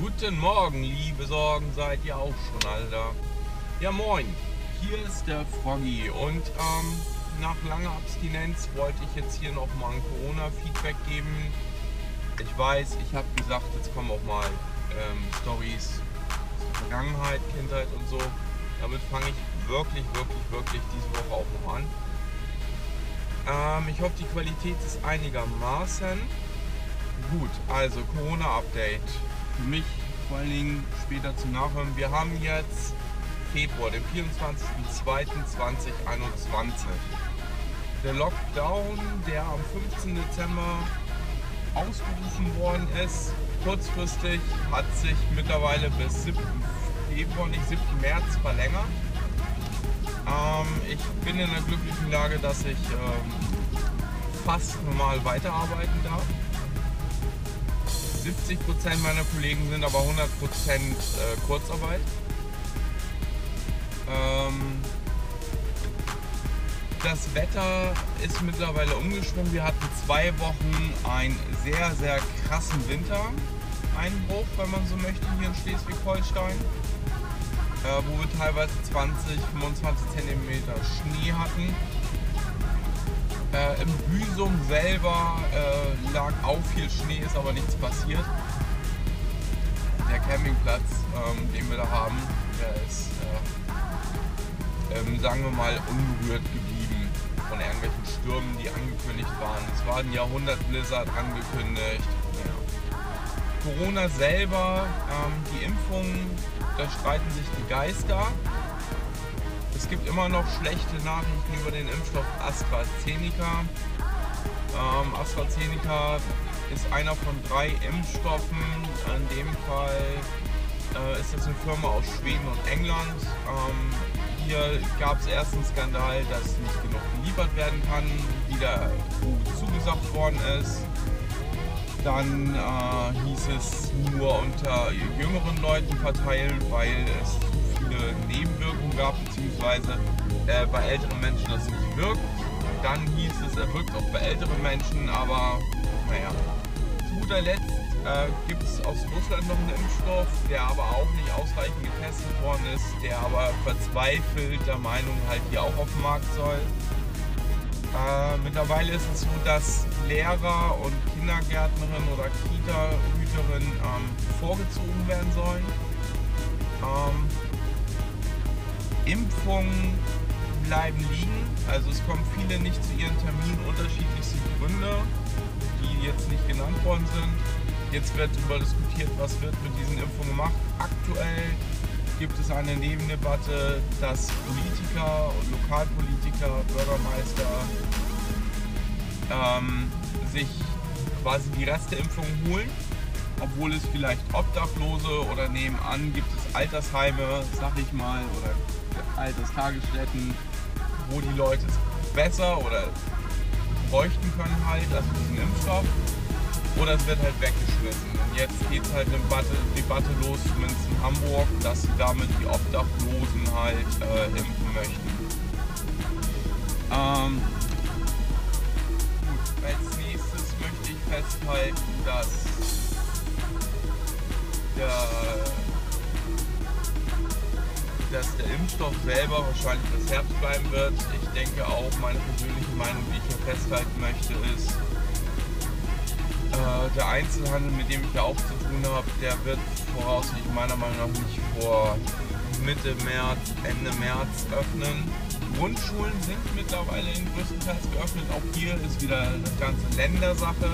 Guten Morgen, liebe Sorgen, seid ihr auch schon alle da? Ja, moin, hier ist der Froggy und ähm, nach langer Abstinenz wollte ich jetzt hier nochmal ein Corona-Feedback geben. Ich weiß, ich habe gesagt, jetzt kommen auch mal ähm, Stories der Vergangenheit, Kindheit und so. Damit fange ich wirklich, wirklich, wirklich diese Woche auch noch an. Ähm, ich hoffe, die Qualität ist einigermaßen gut. Also Corona-Update für mich vor allen Dingen später zum Nachhören. Wir haben jetzt Februar, den 24.02.2021. Der Lockdown, der am 15. Dezember ausgerufen worden ist, kurzfristig hat sich mittlerweile bis 7. Februar, nicht 7. März verlängert. Ähm, ich bin in der glücklichen Lage, dass ich ähm, fast normal weiterarbeiten darf. 70% meiner Kollegen sind aber 100% äh, Kurzarbeit. Ähm, das Wetter ist mittlerweile umgeschwungen. Wir hatten zwei Wochen einen sehr, sehr krassen Wintereinbruch, wenn man so möchte, hier in Schleswig-Holstein. Äh, wo wir teilweise 20, 25 cm Schnee hatten. Büsum selber äh, lag auch viel Schnee, ist aber nichts passiert. Der Campingplatz, ähm, den wir da haben, der ist, äh, ähm, sagen wir mal, unberührt geblieben von irgendwelchen Stürmen, die angekündigt waren. Es war ein Jahrhundert-Blizzard angekündigt. Ja. Corona selber, ähm, die Impfungen, da streiten sich die Geister. Es gibt immer noch schlechte Nachrichten über den Impfstoff AstraZeneca. Ähm, AstraZeneca ist einer von drei Impfstoffen. In dem Fall äh, ist das eine Firma aus Schweden und England. Ähm, hier gab es erst einen Skandal, dass nicht genug geliefert werden kann, wie der EU zugesagt worden ist. Dann äh, hieß es nur unter jüngeren Leuten verteilen, weil es viele Nebenwirkungen gab, beziehungsweise äh, bei älteren Menschen das nicht wirkt. Dann hieß es, er wirkt auch bei älteren Menschen, aber naja. Zu guter Letzt äh, gibt es aus Russland noch einen Impfstoff, der aber auch nicht ausreichend getestet worden ist, der aber verzweifelt der Meinung halt hier auch auf den Markt soll. Äh, mittlerweile ist es so, dass Lehrer und Kindergärtnerinnen oder Kita-Hüterinnen ähm, vorgezogen werden sollen. Ähm, Impfungen bleiben liegen. Also es kommen viele nicht zu ihren Terminen, unterschiedlichste Gründe, die jetzt nicht genannt worden sind. Jetzt wird darüber diskutiert, was wird mit diesen Impfungen gemacht. Aktuell gibt es eine Nebendebatte, dass Politiker und Lokalpolitiker, Bürgermeister ähm, sich quasi die Resteimpfung holen, obwohl es vielleicht Obdachlose oder nebenan gibt es Altersheime, sag ich mal, oder Alterstagesstätten, wo die Leute es besser oder bräuchten können halt, also diesen Impfstoff. Oder es wird halt weggeschmissen. Und jetzt geht halt eine Debatte, Debatte los, zumindest in Hamburg, dass sie damit die Obdachlosen halt äh, impfen möchten. Ähm, gut, als nächstes möchte ich festhalten, dass der dass der Impfstoff selber wahrscheinlich das Herz bleiben wird. Ich denke auch, meine persönliche Meinung, die ich hier festhalten möchte, ist, äh, der Einzelhandel, mit dem ich ja auch zu tun habe, der wird voraussichtlich meiner Meinung nach nicht vor Mitte März, Ende März öffnen. Grundschulen sind mittlerweile in größtenteils geöffnet. Auch hier ist wieder eine ganze Ländersache.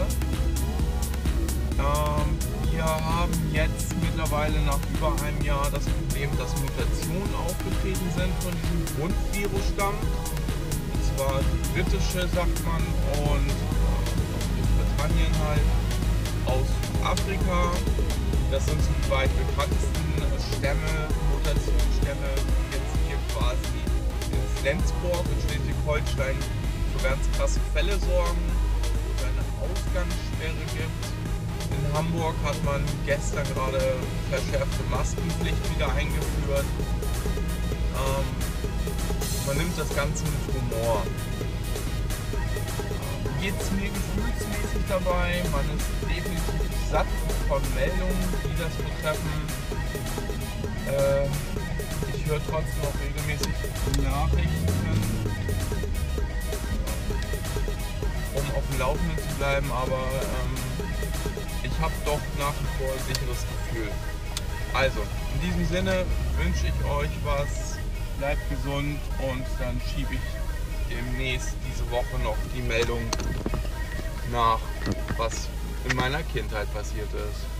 Ähm, wir haben jetzt mittlerweile nach über einem Jahr das Problem, dass Mutationen aufgetreten sind von diesem Grundvirusstamm. Und zwar die britische, sagt man, und Großbritannien halt aus Afrika. Das sind die beiden bekanntesten Stämme, Mutationsstämme, die jetzt hier quasi in Flensburg und Schleswig-Holstein für ganz krasse Fälle sorgen, eine Ausgangssperre gibt Hamburg hat man gestern gerade verschärfte Maskenpflicht wieder eingeführt. Ähm, man nimmt das Ganze mit Humor. Geht es mir gefühlsmäßig dabei, man ist definitiv satt von Meldungen, die das betreffen. Äh, ich höre trotzdem noch regelmäßig Nachrichten, um auf dem Laufenden zu bleiben, aber ähm, habe doch nach wie vor ein sicheres Gefühl. Also, in diesem Sinne wünsche ich euch was, bleibt gesund und dann schiebe ich demnächst diese Woche noch die Meldung nach, was in meiner Kindheit passiert ist.